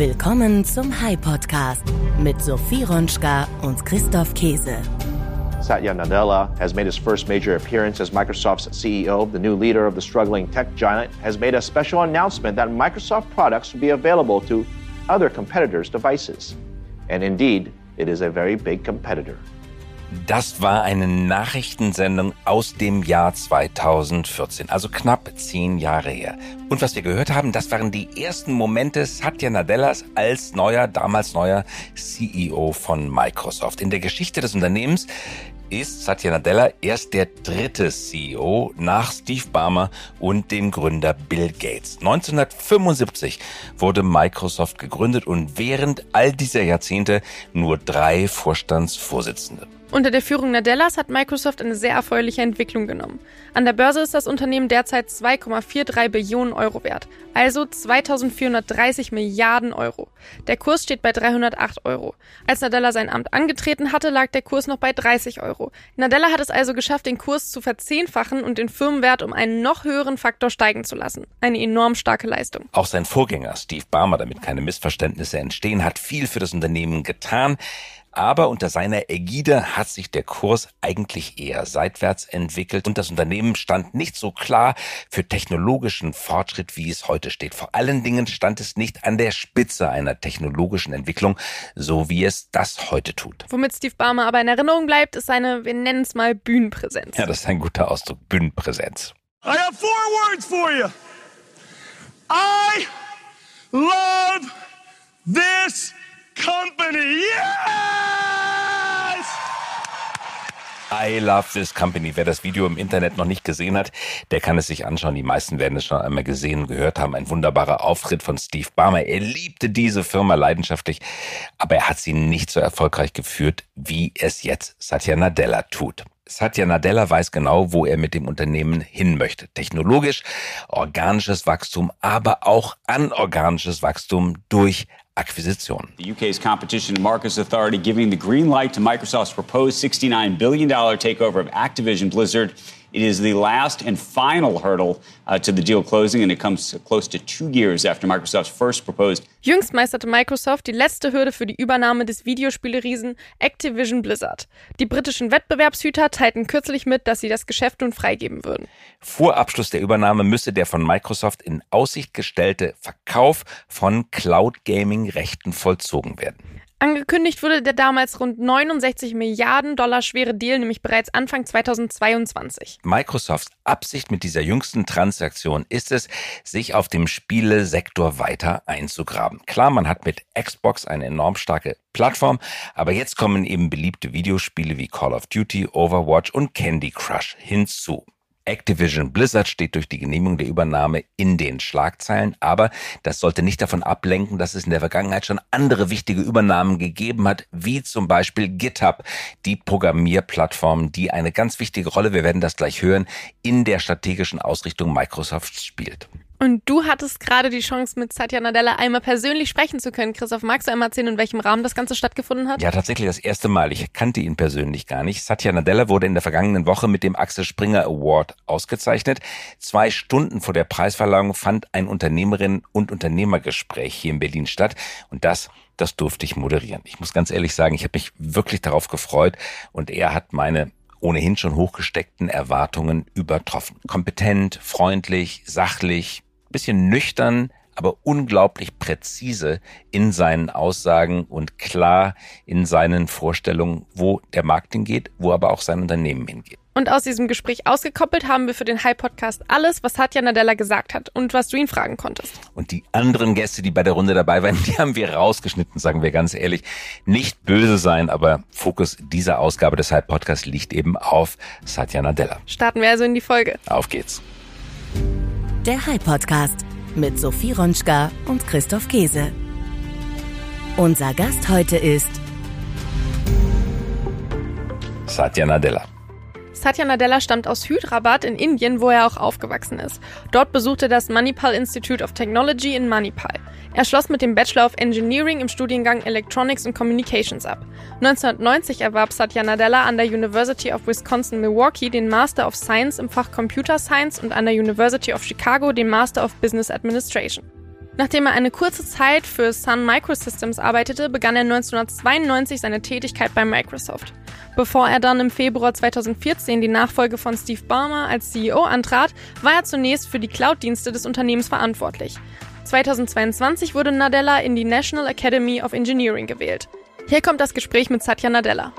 Willkommen zum hy Podcast mit Sophie Ronschka und Christoph Keese. Satya Nadella has made his first major appearance as Microsoft's CEO. The new leader of the struggling tech giant has made a special announcement that Microsoft products will be available to other competitors' devices. And indeed, it is a very big competitor. Das war eine Nachrichtensendung aus dem Jahr 2014, also knapp zehn Jahre her. Und was wir gehört haben, das waren die ersten Momente Satya Nadellas als neuer, damals neuer CEO von Microsoft. In der Geschichte des Unternehmens ist Satya Nadella erst der dritte CEO nach Steve Ballmer und dem Gründer Bill Gates. 1975 wurde Microsoft gegründet und während all dieser Jahrzehnte nur drei Vorstandsvorsitzende. Unter der Führung Nadellas hat Microsoft eine sehr erfreuliche Entwicklung genommen. An der Börse ist das Unternehmen derzeit 2,43 Billionen Euro wert, also 2430 Milliarden Euro. Der Kurs steht bei 308 Euro. Als Nadella sein Amt angetreten hatte, lag der Kurs noch bei 30 Euro. Nadella hat es also geschafft, den Kurs zu verzehnfachen und den Firmenwert um einen noch höheren Faktor steigen zu lassen. Eine enorm starke Leistung. Auch sein Vorgänger Steve Barmer, damit keine Missverständnisse entstehen, hat viel für das Unternehmen getan. Aber unter seiner Ägide hat sich der Kurs eigentlich eher seitwärts entwickelt und das Unternehmen stand nicht so klar für technologischen Fortschritt, wie es heute steht. Vor allen Dingen stand es nicht an der Spitze einer technologischen Entwicklung, so wie es das heute tut. Womit Steve Barmer aber in Erinnerung bleibt, ist seine, wir nennen es mal Bühnenpräsenz. Ja, das ist ein guter Ausdruck, Bühnenpräsenz. I have four words for you. I love this company. I love this company. Wer das Video im Internet noch nicht gesehen hat, der kann es sich anschauen. Die meisten werden es schon einmal gesehen und gehört haben. Ein wunderbarer Auftritt von Steve Barmer. Er liebte diese Firma leidenschaftlich, aber er hat sie nicht so erfolgreich geführt, wie es jetzt Satya Nadella tut. Satya Nadella weiß genau, wo er mit dem Unternehmen hin möchte. Technologisch, organisches Wachstum, aber auch anorganisches Wachstum durch Akquisition. The UK's Competition and Markets Authority giving the green light to Microsoft's proposed $69 billion takeover of Activision Blizzard. It is the last and final hurdle uh, to the deal closing, and it comes close to two years after Microsoft's first proposed. Jüngst meisterte Microsoft die letzte Hürde für die Übernahme des Videospieleriesen Activision Blizzard. Die britischen Wettbewerbshüter teilten kürzlich mit, dass sie das Geschäft nun freigeben würden. Vor Abschluss der Übernahme müsse der von Microsoft in Aussicht gestellte Verkauf von Cloud Gaming Rechten vollzogen werden. Angekündigt wurde der damals rund 69 Milliarden Dollar schwere Deal nämlich bereits Anfang 2022. Microsofts Absicht mit dieser jüngsten Transaktion ist es, sich auf dem Spielesektor weiter einzugraben. Klar, man hat mit Xbox eine enorm starke Plattform, aber jetzt kommen eben beliebte Videospiele wie Call of Duty, Overwatch und Candy Crush hinzu. Activision Blizzard steht durch die Genehmigung der Übernahme in den Schlagzeilen, aber das sollte nicht davon ablenken, dass es in der Vergangenheit schon andere wichtige Übernahmen gegeben hat, wie zum Beispiel GitHub, die Programmierplattform, die eine ganz wichtige Rolle, wir werden das gleich hören, in der strategischen Ausrichtung Microsofts spielt. Und du hattest gerade die Chance, mit Satya Nadella einmal persönlich sprechen zu können. Christoph, magst du einmal erzählen, in welchem Rahmen das Ganze stattgefunden hat? Ja, tatsächlich das erste Mal. Ich kannte ihn persönlich gar nicht. Satya Nadella wurde in der vergangenen Woche mit dem Axel Springer Award ausgezeichnet. Zwei Stunden vor der Preisverleihung fand ein Unternehmerin- und Unternehmergespräch hier in Berlin statt. Und das das durfte ich moderieren. Ich muss ganz ehrlich sagen, ich habe mich wirklich darauf gefreut und er hat meine ohnehin schon hochgesteckten Erwartungen übertroffen. Kompetent, freundlich, sachlich, bisschen nüchtern, aber unglaublich präzise in seinen Aussagen und klar in seinen Vorstellungen, wo der Markt hingeht, wo aber auch sein Unternehmen hingeht. Und aus diesem Gespräch ausgekoppelt haben wir für den High Podcast alles, was Satya Nadella gesagt hat und was du ihn fragen konntest. Und die anderen Gäste, die bei der Runde dabei waren, die haben wir rausgeschnitten, sagen wir ganz ehrlich. Nicht böse sein, aber Fokus dieser Ausgabe des High Podcasts liegt eben auf Satya Nadella. Starten wir also in die Folge. Auf geht's. Der High Podcast mit Sophie Ronschka und Christoph Käse. Unser Gast heute ist Satya Nadella. Satya Nadella stammt aus Hyderabad in Indien, wo er auch aufgewachsen ist. Dort besuchte er das Manipal Institute of Technology in Manipal. Er schloss mit dem Bachelor of Engineering im Studiengang Electronics and Communications ab. 1990 erwarb Satya Nadella an der University of Wisconsin-Milwaukee den Master of Science im Fach Computer Science und an der University of Chicago den Master of Business Administration. Nachdem er eine kurze Zeit für Sun Microsystems arbeitete, begann er 1992 seine Tätigkeit bei Microsoft. Bevor er dann im Februar 2014 die Nachfolge von Steve Ballmer als CEO antrat, war er zunächst für die Cloud-Dienste des Unternehmens verantwortlich. 2022 wurde Nadella in die National Academy of Engineering gewählt. Hier kommt das Gespräch mit Satya Nadella.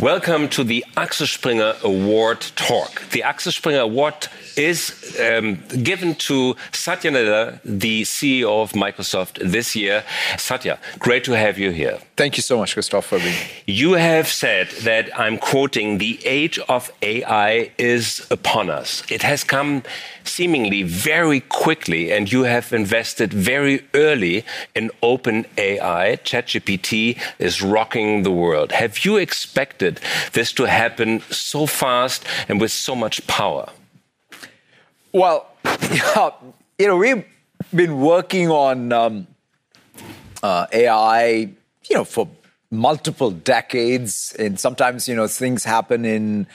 Welcome to the Axel Springer Award talk. The Axel Springer Award is um, given to Satya Nadella, the CEO of Microsoft this year. Satya, great to have you here. Thank you so much, Christoph, for being You have said that I'm quoting, the age of AI is upon us. It has come seemingly very quickly, and you have invested very early in open AI. ChatGPT is rocking the world. Have you expected this to happen so fast and with so much power? Well, yeah, you know, we've been working on um, uh, AI, you know, for multiple decades, and sometimes you know things happen in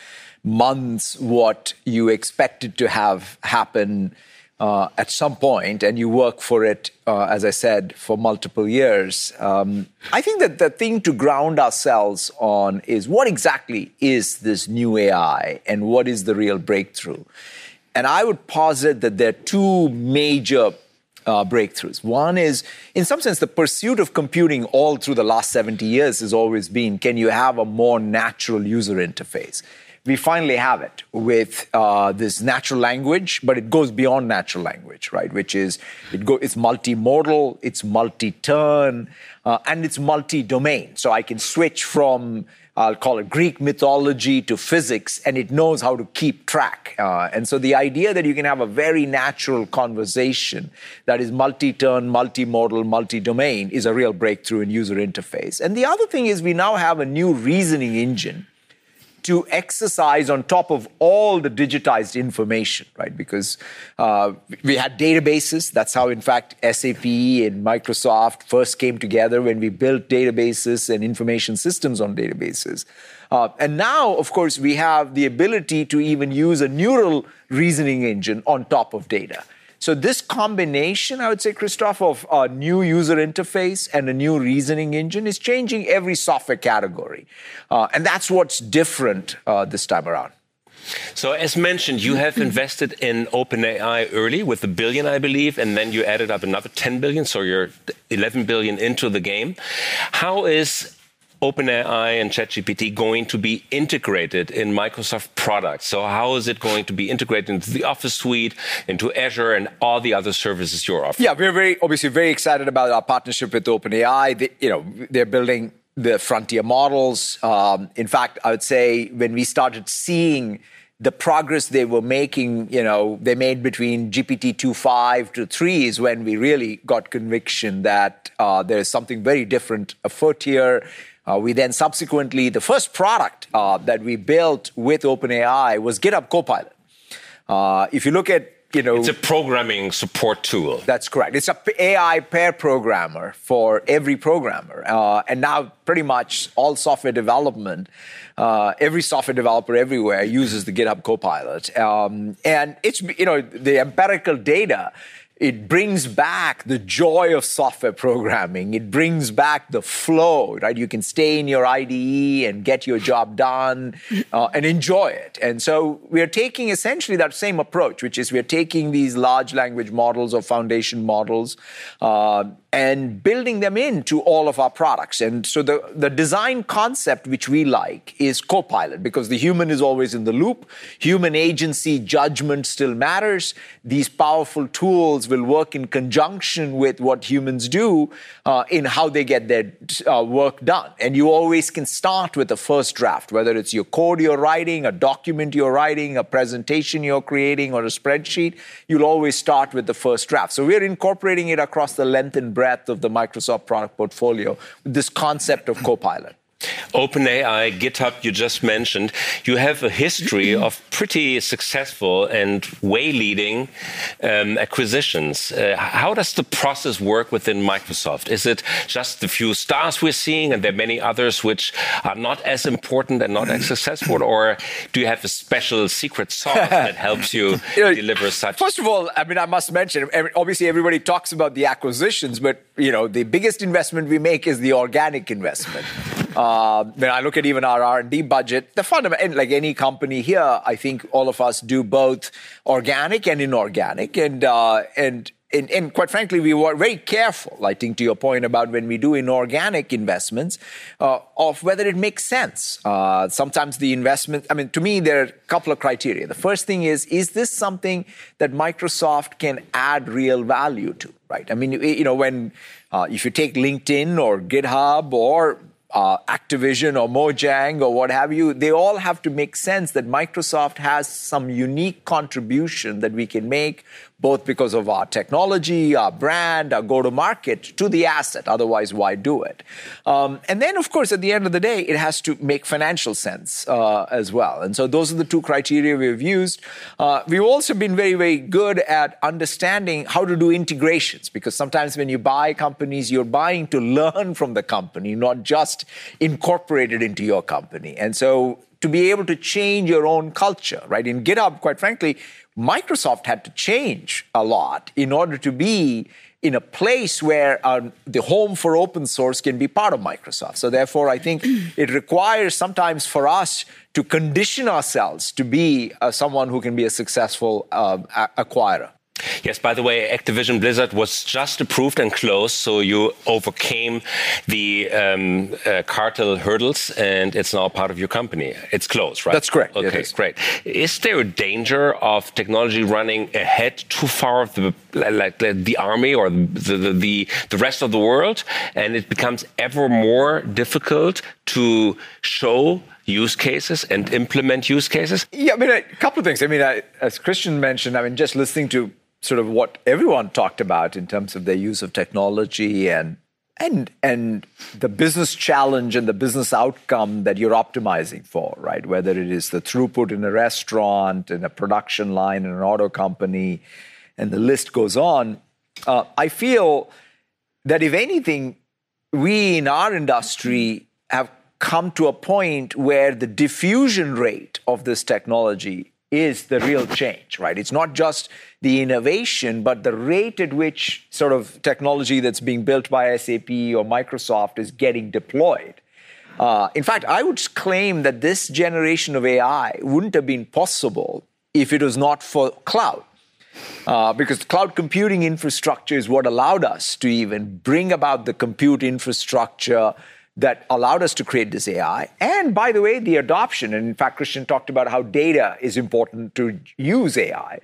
months what you expected to have happen uh, at some point, and you work for it, uh, as I said, for multiple years. Um, I think that the thing to ground ourselves on is what exactly is this new AI, and what is the real breakthrough. And I would posit that there are two major uh, breakthroughs. One is, in some sense, the pursuit of computing all through the last 70 years has always been can you have a more natural user interface? We finally have it with uh, this natural language, but it goes beyond natural language, right? Which is it go, it's multimodal, it's multi-turn, uh, and it's multi-domain. So I can switch from I'll call it Greek mythology to physics, and it knows how to keep track. Uh, and so the idea that you can have a very natural conversation that is multi turn, multimodal, multi domain is a real breakthrough in user interface. And the other thing is, we now have a new reasoning engine to exercise on top of all the digitized information, right? Because uh, we had databases. That's how, in fact, SAP and Microsoft first came together when we built databases and information systems on databases. Uh, and now, of course, we have the ability to even use a neural reasoning engine on top of data. So this combination, I would say, Christoph, of a new user interface and a new reasoning engine is changing every software category. Uh, and that's what's different uh, this time around. So, as mentioned, you have invested in OpenAI early with a billion, I believe, and then you added up another 10 billion, so you're 11 billion into the game. How is OpenAI and ChatGPT going to be integrated in Microsoft products? So how is it going to be integrated into the Office suite, into Azure, and all the other services you're offering? Yeah, we're very obviously very excited about our partnership with OpenAI. They, you know, they're building the frontier models. Um, in fact, I would say when we started seeing the progress they were making, you know, they made between GPT 2.5 to 3 is when we really got conviction that uh, there's something very different afoot here. Uh, we then subsequently, the first product uh, that we built with OpenAI was GitHub Copilot. Uh, if you look at you know, it's a programming support tool. That's correct. It's a AI pair programmer for every programmer, uh, and now pretty much all software development, uh, every software developer everywhere uses the GitHub Copilot, um, and it's you know the empirical data it brings back the joy of software programming. It brings back the flow, right? You can stay in your IDE and get your job done uh, and enjoy it. And so we're taking essentially that same approach, which is we're taking these large language models or foundation models uh, and building them into all of our products. And so the, the design concept which we like is Copilot because the human is always in the loop. Human agency, judgment still matters. These powerful tools will work in conjunction with what humans do uh, in how they get their uh, work done. And you always can start with the first draft, whether it's your code you're writing, a document you're writing, a presentation you're creating, or a spreadsheet. You'll always start with the first draft. So we're incorporating it across the length and breadth breadth of the Microsoft product portfolio, with this concept of Copilot. OpenAI, GitHub, you just mentioned, you have a history of pretty successful and way leading um, acquisitions. Uh, how does the process work within Microsoft? Is it just the few stars we're seeing and there are many others which are not as important and not as successful? Or do you have a special secret sauce that helps you, you know, deliver such? First of all, I mean, I must mention, obviously everybody talks about the acquisitions, but, you know, the biggest investment we make is the organic investment. Uh, when I look at even our R&D budget, the fundamental, like any company here, I think all of us do both organic and inorganic, and uh, and and, and, quite frankly, we were very careful, I think, to your point about when we do inorganic investments, uh, of whether it makes sense. Uh, sometimes the investment, I mean, to me, there are a couple of criteria. The first thing is, is this something that Microsoft can add real value to, right? I mean, you know, when, uh, if you take LinkedIn or GitHub or uh, Activision or Mojang or what have you, they all have to make sense that Microsoft has some unique contribution that we can make both because of our technology, our brand, our go to market to the asset. Otherwise, why do it? Um, and then, of course, at the end of the day, it has to make financial sense uh, as well. And so, those are the two criteria we've used. Uh, we've also been very, very good at understanding how to do integrations because sometimes when you buy companies, you're buying to learn from the company, not just incorporate it into your company. And so, to be able to change your own culture, right? In GitHub, quite frankly, Microsoft had to change a lot in order to be in a place where uh, the home for open source can be part of Microsoft. So, therefore, I think it requires sometimes for us to condition ourselves to be uh, someone who can be a successful uh, acquirer. Yes, by the way, Activision Blizzard was just approved and closed, so you overcame the um, uh, cartel hurdles, and it's now part of your company. It's closed, right? That's correct. Okay, great. Is there a danger of technology running ahead too far of the like the army or the, the the rest of the world, and it becomes ever more difficult to show use cases and implement use cases? Yeah, I mean, a couple of things. I mean, I, as Christian mentioned, I mean, just listening to sort of what everyone talked about in terms of their use of technology and and and the business challenge and the business outcome that you're optimizing for, right? Whether it is the throughput in a restaurant, in a production line, in an auto company, and the list goes on. Uh, I feel that if anything, we in our industry have come to a point where the diffusion rate of this technology is the real change, right? It's not just the innovation, but the rate at which sort of technology that's being built by SAP or Microsoft is getting deployed. Uh, in fact, I would claim that this generation of AI wouldn't have been possible if it was not for cloud. Uh, because cloud computing infrastructure is what allowed us to even bring about the compute infrastructure that allowed us to create this AI. And by the way, the adoption, and in fact, Christian talked about how data is important to use AI.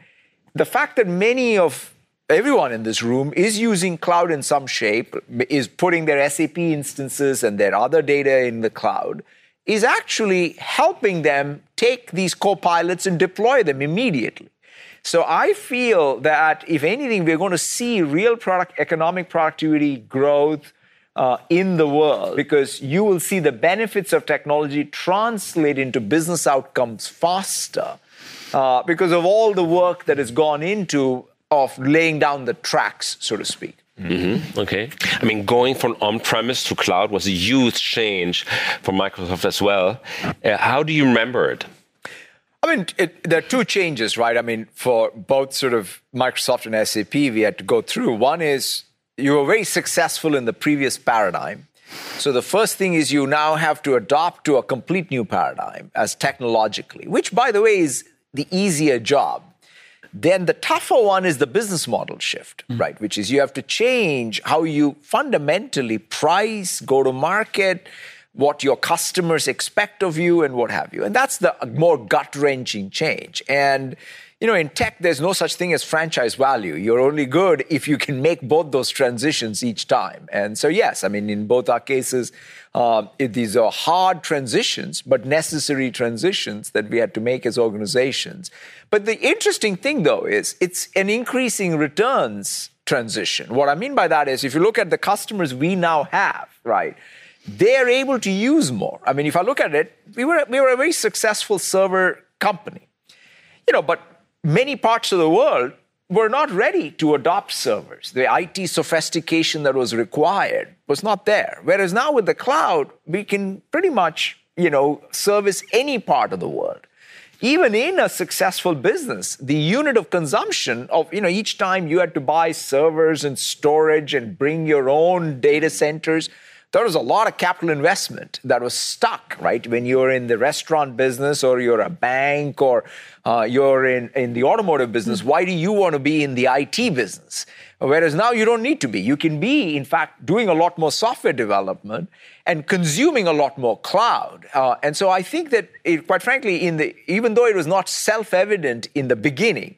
The fact that many of everyone in this room is using cloud in some shape, is putting their SAP instances and their other data in the cloud, is actually helping them take these co-pilots and deploy them immediately. So I feel that if anything, we're going to see real product economic productivity growth uh, in the world because you will see the benefits of technology translate into business outcomes faster uh, because of all the work that has gone into of laying down the tracks, so to speak. Mm-hmm. Okay. I mean, going from on-premise to cloud was a huge change for Microsoft as well. Uh, how do you remember it? I mean, it, there are two changes, right? I mean, for both sort of Microsoft and SAP, we had to go through. One is you were very successful in the previous paradigm. So the first thing is you now have to adopt to a complete new paradigm as technologically, which by the way is the easier job. Then the tougher one is the business model shift, mm-hmm. right? Which is you have to change how you fundamentally price, go to market, what your customers expect of you, and what have you. And that's the more gut wrenching change. And you know, in tech, there's no such thing as franchise value. You're only good if you can make both those transitions each time. And so, yes, I mean, in both our cases, uh, it, these are hard transitions, but necessary transitions that we had to make as organizations. But the interesting thing, though, is it's an increasing returns transition. What I mean by that is if you look at the customers we now have, right? they're able to use more. I mean, if I look at it, we were, we were a very successful server company. You know, but many parts of the world were not ready to adopt servers. The IT sophistication that was required was not there. Whereas now with the cloud, we can pretty much, you know, service any part of the world even in a successful business, the unit of consumption of, you know, each time you had to buy servers and storage and bring your own data centers, there was a lot of capital investment that was stuck, right? When you're in the restaurant business or you're a bank or uh, you're in, in the automotive business, mm-hmm. why do you want to be in the IT business? Whereas now you don't need to be. You can be, in fact, doing a lot more software development and consuming a lot more cloud. Uh, and so I think that, it, quite frankly, in the, even though it was not self evident in the beginning,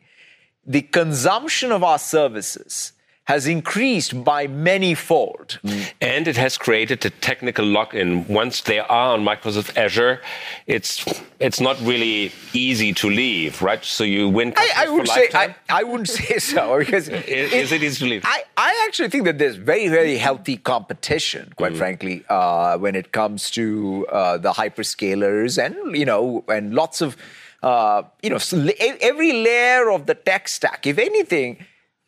the consumption of our services has increased by many fold. Mm. And it has created a technical lock-in. Once they are on Microsoft Azure, it's it's not really easy to leave, right? So you win. I, I would say I, I, wouldn't say so because is, it, is, it easy to leave? I, I actually think that there's very very healthy competition, quite mm. frankly, uh, when it comes to uh, the hyperscalers and you know and lots of. Uh, you know, every layer of the tech stack. If anything,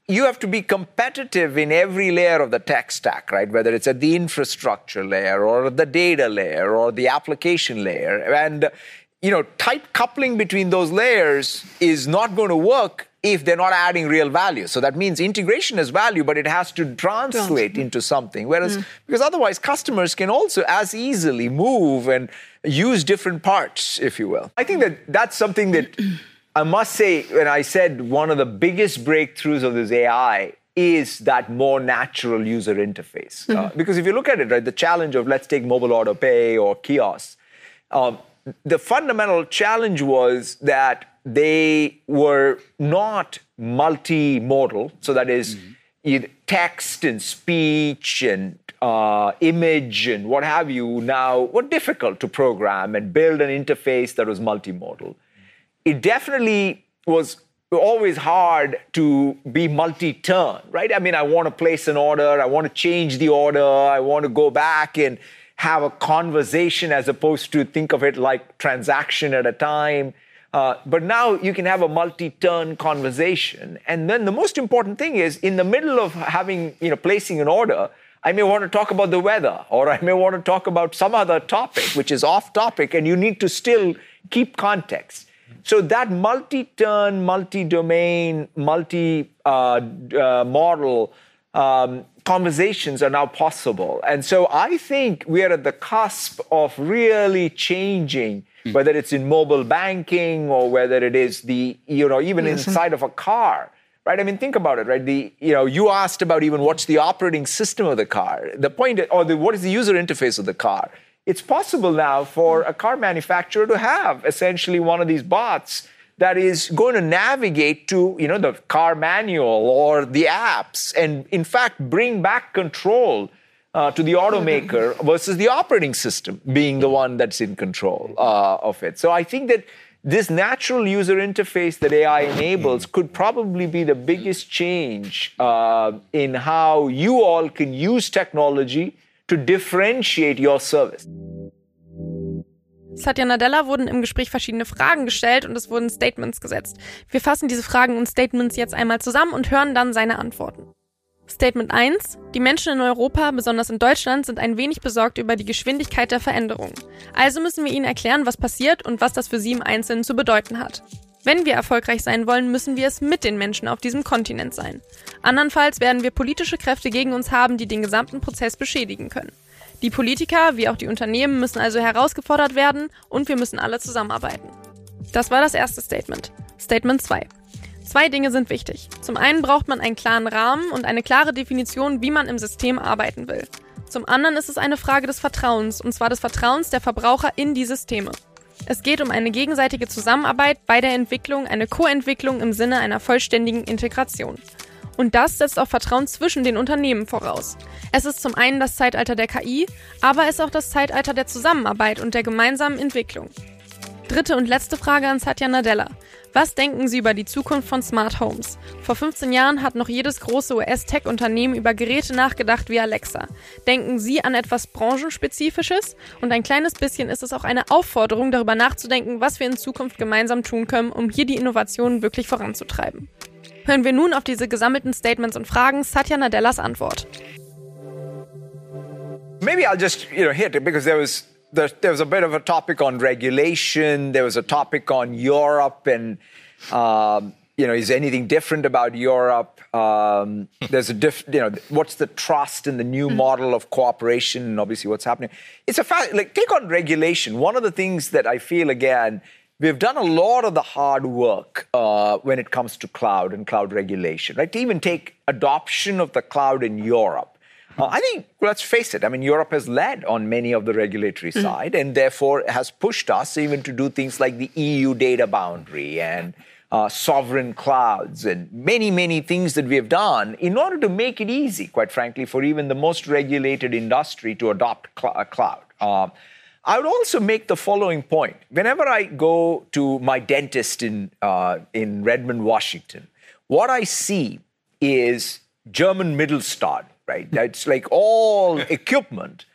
you have to be competitive in every layer of the tech stack, right? Whether it's at the infrastructure layer or the data layer or the application layer. And, you know, tight coupling between those layers is not going to work if they're not adding real value. So that means integration is value, but it has to translate into something. Whereas, mm. because otherwise, customers can also as easily move and use different parts, if you will. I think that that's something that I must say, when I said one of the biggest breakthroughs of this AI is that more natural user interface. Uh, mm-hmm. Uh, because if you look at it, right, the challenge of let's take mobile auto pay or kiosks, um, the fundamental challenge was that they were not multimodal. So that is, mm-hmm. text and speech and uh, image and what have you now were difficult to program and build an interface that was multimodal it definitely was always hard to be multi-turn, right? I mean, I want to place an order, I want to change the order, I want to go back and have a conversation as opposed to think of it like transaction at a time. Uh, but now you can have a multi-turn conversation. And then the most important thing is in the middle of having, you know, placing an order, I may want to talk about the weather, or I may want to talk about some other topic which is off topic, and you need to still keep context. So that multi-turn, multi-domain, multimodal uh, um, conversations are now possible. And so I think we are at the cusp of really changing, mm. whether it's in mobile banking or whether it is the, you know, even yes. inside of a car. Right, I mean, think about it. Right, the you know, you asked about even what's the operating system of the car. The point, or the, what is the user interface of the car? It's possible now for a car manufacturer to have essentially one of these bots that is going to navigate to you know the car manual or the apps and in fact bring back control uh, to the automaker versus the operating system being the one that's in control uh, of it. So i think that this natural user interface that ai enables could probably be the biggest change uh, in how you all can use technology to differentiate your service. Satya Nadella wurden im Gespräch verschiedene Fragen gestellt und es wurden Statements gesetzt. Wir fassen diese Fragen und Statements jetzt einmal zusammen und hören dann seine Antworten. Statement 1. Die Menschen in Europa, besonders in Deutschland, sind ein wenig besorgt über die Geschwindigkeit der Veränderungen. Also müssen wir ihnen erklären, was passiert und was das für sie im Einzelnen zu bedeuten hat. Wenn wir erfolgreich sein wollen, müssen wir es mit den Menschen auf diesem Kontinent sein. Andernfalls werden wir politische Kräfte gegen uns haben, die den gesamten Prozess beschädigen können. Die Politiker wie auch die Unternehmen müssen also herausgefordert werden und wir müssen alle zusammenarbeiten. Das war das erste Statement. Statement 2. Zwei Dinge sind wichtig. Zum einen braucht man einen klaren Rahmen und eine klare Definition, wie man im System arbeiten will. Zum anderen ist es eine Frage des Vertrauens, und zwar des Vertrauens der Verbraucher in die Systeme. Es geht um eine gegenseitige Zusammenarbeit bei der Entwicklung, eine Co-Entwicklung im Sinne einer vollständigen Integration. Und das setzt auch Vertrauen zwischen den Unternehmen voraus. Es ist zum einen das Zeitalter der KI, aber es ist auch das Zeitalter der Zusammenarbeit und der gemeinsamen Entwicklung. Dritte und letzte Frage an Satya Nadella. Was denken Sie über die Zukunft von Smart Homes? Vor 15 Jahren hat noch jedes große US-Tech-Unternehmen über Geräte nachgedacht wie Alexa. Denken Sie an etwas Branchenspezifisches? Und ein kleines bisschen ist es auch eine Aufforderung, darüber nachzudenken, was wir in Zukunft gemeinsam tun können, um hier die Innovationen wirklich voranzutreiben. Hören wir nun auf diese gesammelten Statements und Fragen Satya Nadellas Antwort. Maybe I'll just you know hit it because there was there, there, was a bit of a topic on regulation. There was a topic on Europe and, um, you know, is anything different about Europe? Um, there's a diff, you know, what's the trust in the new mm. model of cooperation and obviously what's happening. It's a fact, like, take on regulation. One of the things that I feel, again, we've done a lot of the hard work uh, when it comes to cloud and cloud regulation, right? To even take adoption of the cloud in Europe uh, I think, let's face it, I mean, Europe has led on many of the regulatory mm. side and therefore has pushed us even to do things like the EU data boundary and uh, sovereign clouds and many, many things that we have done in order to make it easy, quite frankly, for even the most regulated industry to adopt cl- a cloud. Uh, I would also make the following point. Whenever I go to my dentist in, uh, in Redmond, Washington, what I see is German Mittelstand right? That's like all equipment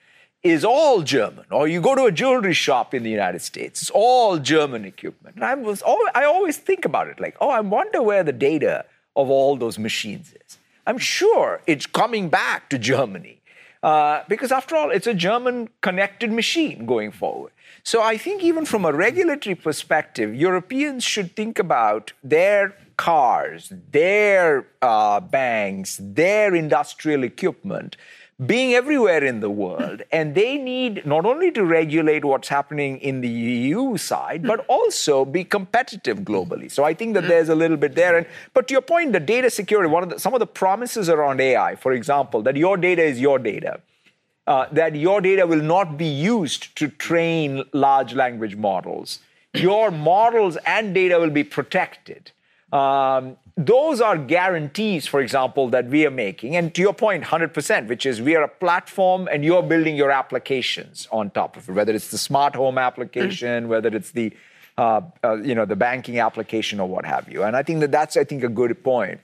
is all German. Or you go to a jewelry shop in the United States, it's all German equipment. And I was always, I always think about it like, oh, I wonder where the data of all those machines is. I'm sure it's coming back to Germany. Uh, because after all, it's a German connected machine going forward. So I think even from a regulatory perspective, Europeans should think about their cars, their uh, banks, their industrial equipment being everywhere in the world. And they need not only to regulate what's happening in the EU side, but also be competitive globally. So I think that there's a little bit there. And but to your point, the data security, one of the, some of the promises around AI, for example, that your data is your data. Uh, that your data will not be used to train large language models. Your models and data will be protected. Um, those are guarantees, for example, that we are making. And to your point, 100%, which is we are a platform and you're building your applications on top of it, whether it's the smart home application, whether it's the uh, uh, you know the banking application or what have you. And I think that that's I think a good point.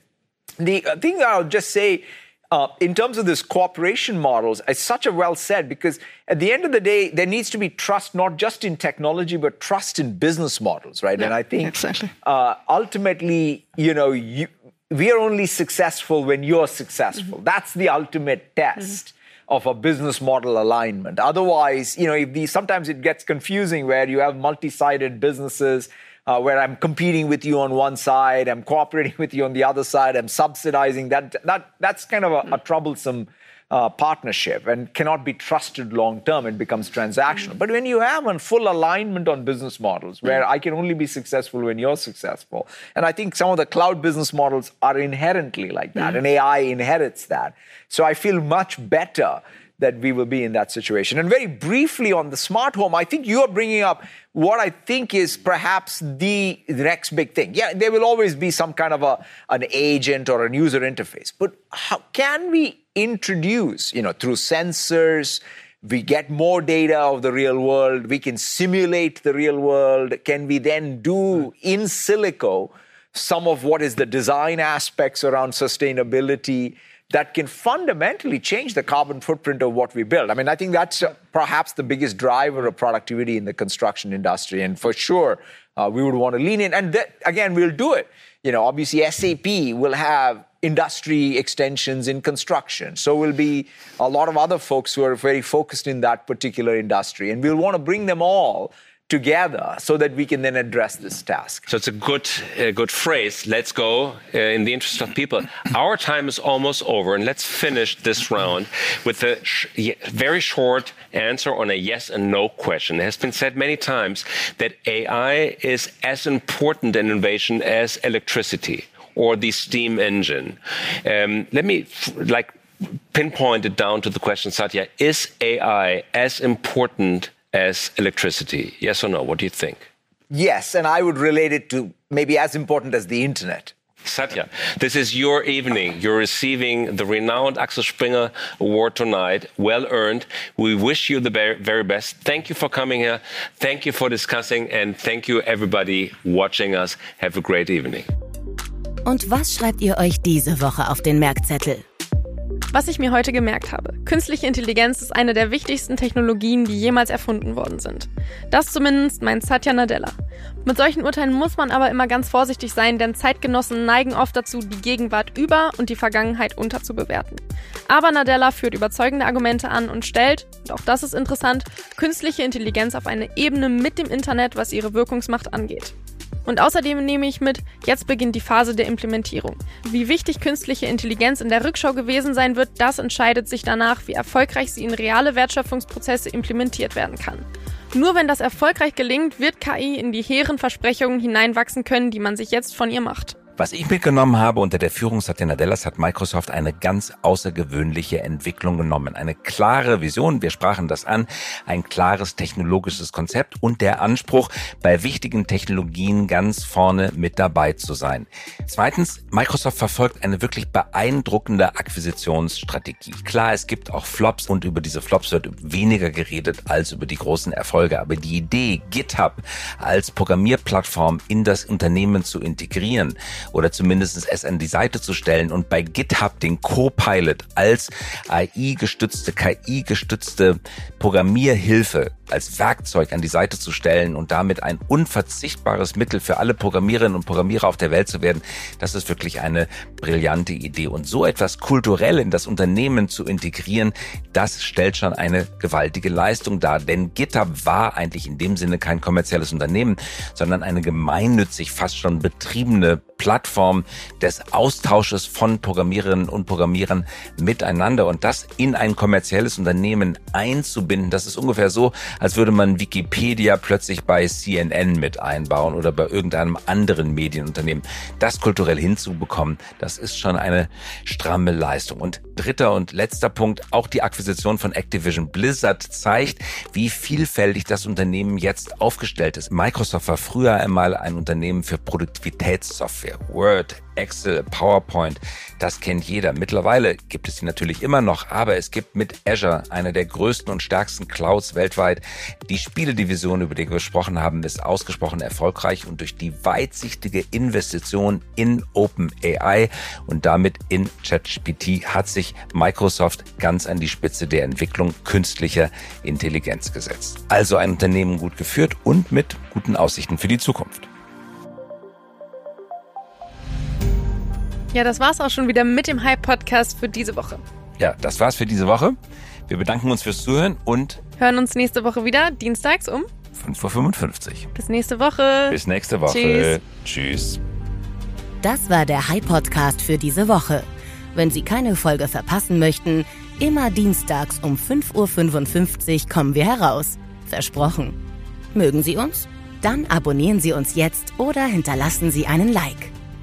The thing that I'll just say uh, in terms of this cooperation models, it's such a well said because at the end of the day, there needs to be trust not just in technology but trust in business models, right? Yeah, and I think exactly. uh, ultimately, you know, you, we are only successful when you're successful. Mm-hmm. That's the ultimate test. Mm-hmm. Of a business model alignment. Otherwise, you know, if these sometimes it gets confusing where you have multi-sided businesses uh, where I'm competing with you on one side, I'm cooperating with you on the other side, I'm subsidizing. That, that, that's kind of a, a troublesome uh, partnership and cannot be trusted long term. It becomes transactional. Mm. But when you have a full alignment on business models, where mm. I can only be successful when you're successful, and I think some of the cloud business models are inherently like that, mm. and AI inherits that. So I feel much better that we will be in that situation. And very briefly on the smart home, I think you're bringing up what I think is perhaps the next big thing. Yeah, there will always be some kind of a, an agent or a user interface, but how can we introduce, you know, through sensors, we get more data of the real world, we can simulate the real world, can we then do hmm. in silico some of what is the design aspects around sustainability? That can fundamentally change the carbon footprint of what we build. I mean, I think that's uh, perhaps the biggest driver of productivity in the construction industry. And for sure, uh, we would want to lean in. And that, again, we'll do it. You know, obviously, SAP will have industry extensions in construction. So will be a lot of other folks who are very focused in that particular industry. And we'll want to bring them all together so that we can then address this task. So it's a good, good phrase. Let's go uh, in the interest of people. Our time is almost over, and let's finish this round with a sh very short answer on a yes and no question. It has been said many times that AI is as important an innovation as electricity or the steam engine. Um, let me like pinpoint it down to the question, Satya: Is AI as important as electricity? Yes or no? What do you think? Yes, and I would relate it to maybe as important as the internet. Satya, this is your evening. You're receiving the renowned Axel Springer Award tonight. Well earned. We wish you the very best. Thank you for coming here. Thank you for discussing. And thank you, everybody watching us. Have a great evening. Und was schreibt ihr euch diese Woche auf den Merkzettel? Was ich mir heute gemerkt habe. Künstliche Intelligenz ist eine der wichtigsten Technologien, die jemals erfunden worden sind. Das zumindest meint Satya Nadella. Mit solchen Urteilen muss man aber immer ganz vorsichtig sein, denn Zeitgenossen neigen oft dazu, die Gegenwart über und die Vergangenheit unterzubewerten. Aber Nadella führt überzeugende Argumente an und stellt, und auch das ist interessant, künstliche Intelligenz auf eine Ebene mit dem Internet, was ihre Wirkungsmacht angeht. Und außerdem nehme ich mit, jetzt beginnt die Phase der Implementierung. Wie wichtig künstliche Intelligenz in der Rückschau gewesen sein wird, das entscheidet sich danach, wie erfolgreich sie in reale Wertschöpfungsprozesse implementiert werden kann. Nur wenn das erfolgreich gelingt, wird KI in die hehren Versprechungen hineinwachsen können, die man sich jetzt von ihr macht. Was ich mitgenommen habe unter der Führung Satya Nadellas hat Microsoft eine ganz außergewöhnliche Entwicklung genommen. Eine klare Vision, wir sprachen das an, ein klares technologisches Konzept und der Anspruch, bei wichtigen Technologien ganz vorne mit dabei zu sein. Zweitens, Microsoft verfolgt eine wirklich beeindruckende Akquisitionsstrategie. Klar, es gibt auch Flops und über diese Flops wird weniger geredet als über die großen Erfolge. Aber die Idee, GitHub als Programmierplattform in das Unternehmen zu integrieren, oder zumindest es an die Seite zu stellen und bei GitHub den Copilot als AI-gestützte, KI-gestützte Programmierhilfe als Werkzeug an die Seite zu stellen und damit ein unverzichtbares Mittel für alle Programmiererinnen und Programmierer auf der Welt zu werden, das ist wirklich eine brillante Idee. Und so etwas kulturell in das Unternehmen zu integrieren, das stellt schon eine gewaltige Leistung dar. Denn GitHub war eigentlich in dem Sinne kein kommerzielles Unternehmen, sondern eine gemeinnützig fast schon betriebene Plattform des Austausches von Programmiererinnen und Programmierern miteinander und das in ein kommerzielles Unternehmen einzubinden. Das ist ungefähr so, als würde man Wikipedia plötzlich bei CNN mit einbauen oder bei irgendeinem anderen Medienunternehmen. Das kulturell hinzubekommen, das ist schon eine stramme Leistung. Und dritter und letzter Punkt, auch die Akquisition von Activision Blizzard zeigt, wie vielfältig das Unternehmen jetzt aufgestellt ist. Microsoft war früher einmal ein Unternehmen für Produktivitätssoftware, Word, Excel, PowerPoint, das kennt jeder. Mittlerweile gibt es sie natürlich immer noch, aber es gibt mit Azure, einer der größten und stärksten Clouds weltweit, die Spieledivision, über die wir gesprochen haben, ist ausgesprochen erfolgreich und durch die weitsichtige Investition in OpenAI und damit in ChatGPT hat sich Microsoft ganz an die Spitze der Entwicklung künstlicher Intelligenz gesetzt. Also ein Unternehmen gut geführt und mit guten Aussichten für die Zukunft. Ja, das war's auch schon wieder mit dem Hype-Podcast für diese Woche. Ja, das war's für diese Woche. Wir bedanken uns fürs Zuhören und hören uns nächste Woche wieder, dienstags um 5.55 Uhr. Bis nächste Woche. Bis nächste Woche. Tschüss. Tschüss. Das war der Hype-Podcast für diese Woche. Wenn Sie keine Folge verpassen möchten, immer dienstags um 5.55 Uhr kommen wir heraus. Versprochen. Mögen Sie uns? Dann abonnieren Sie uns jetzt oder hinterlassen Sie einen Like.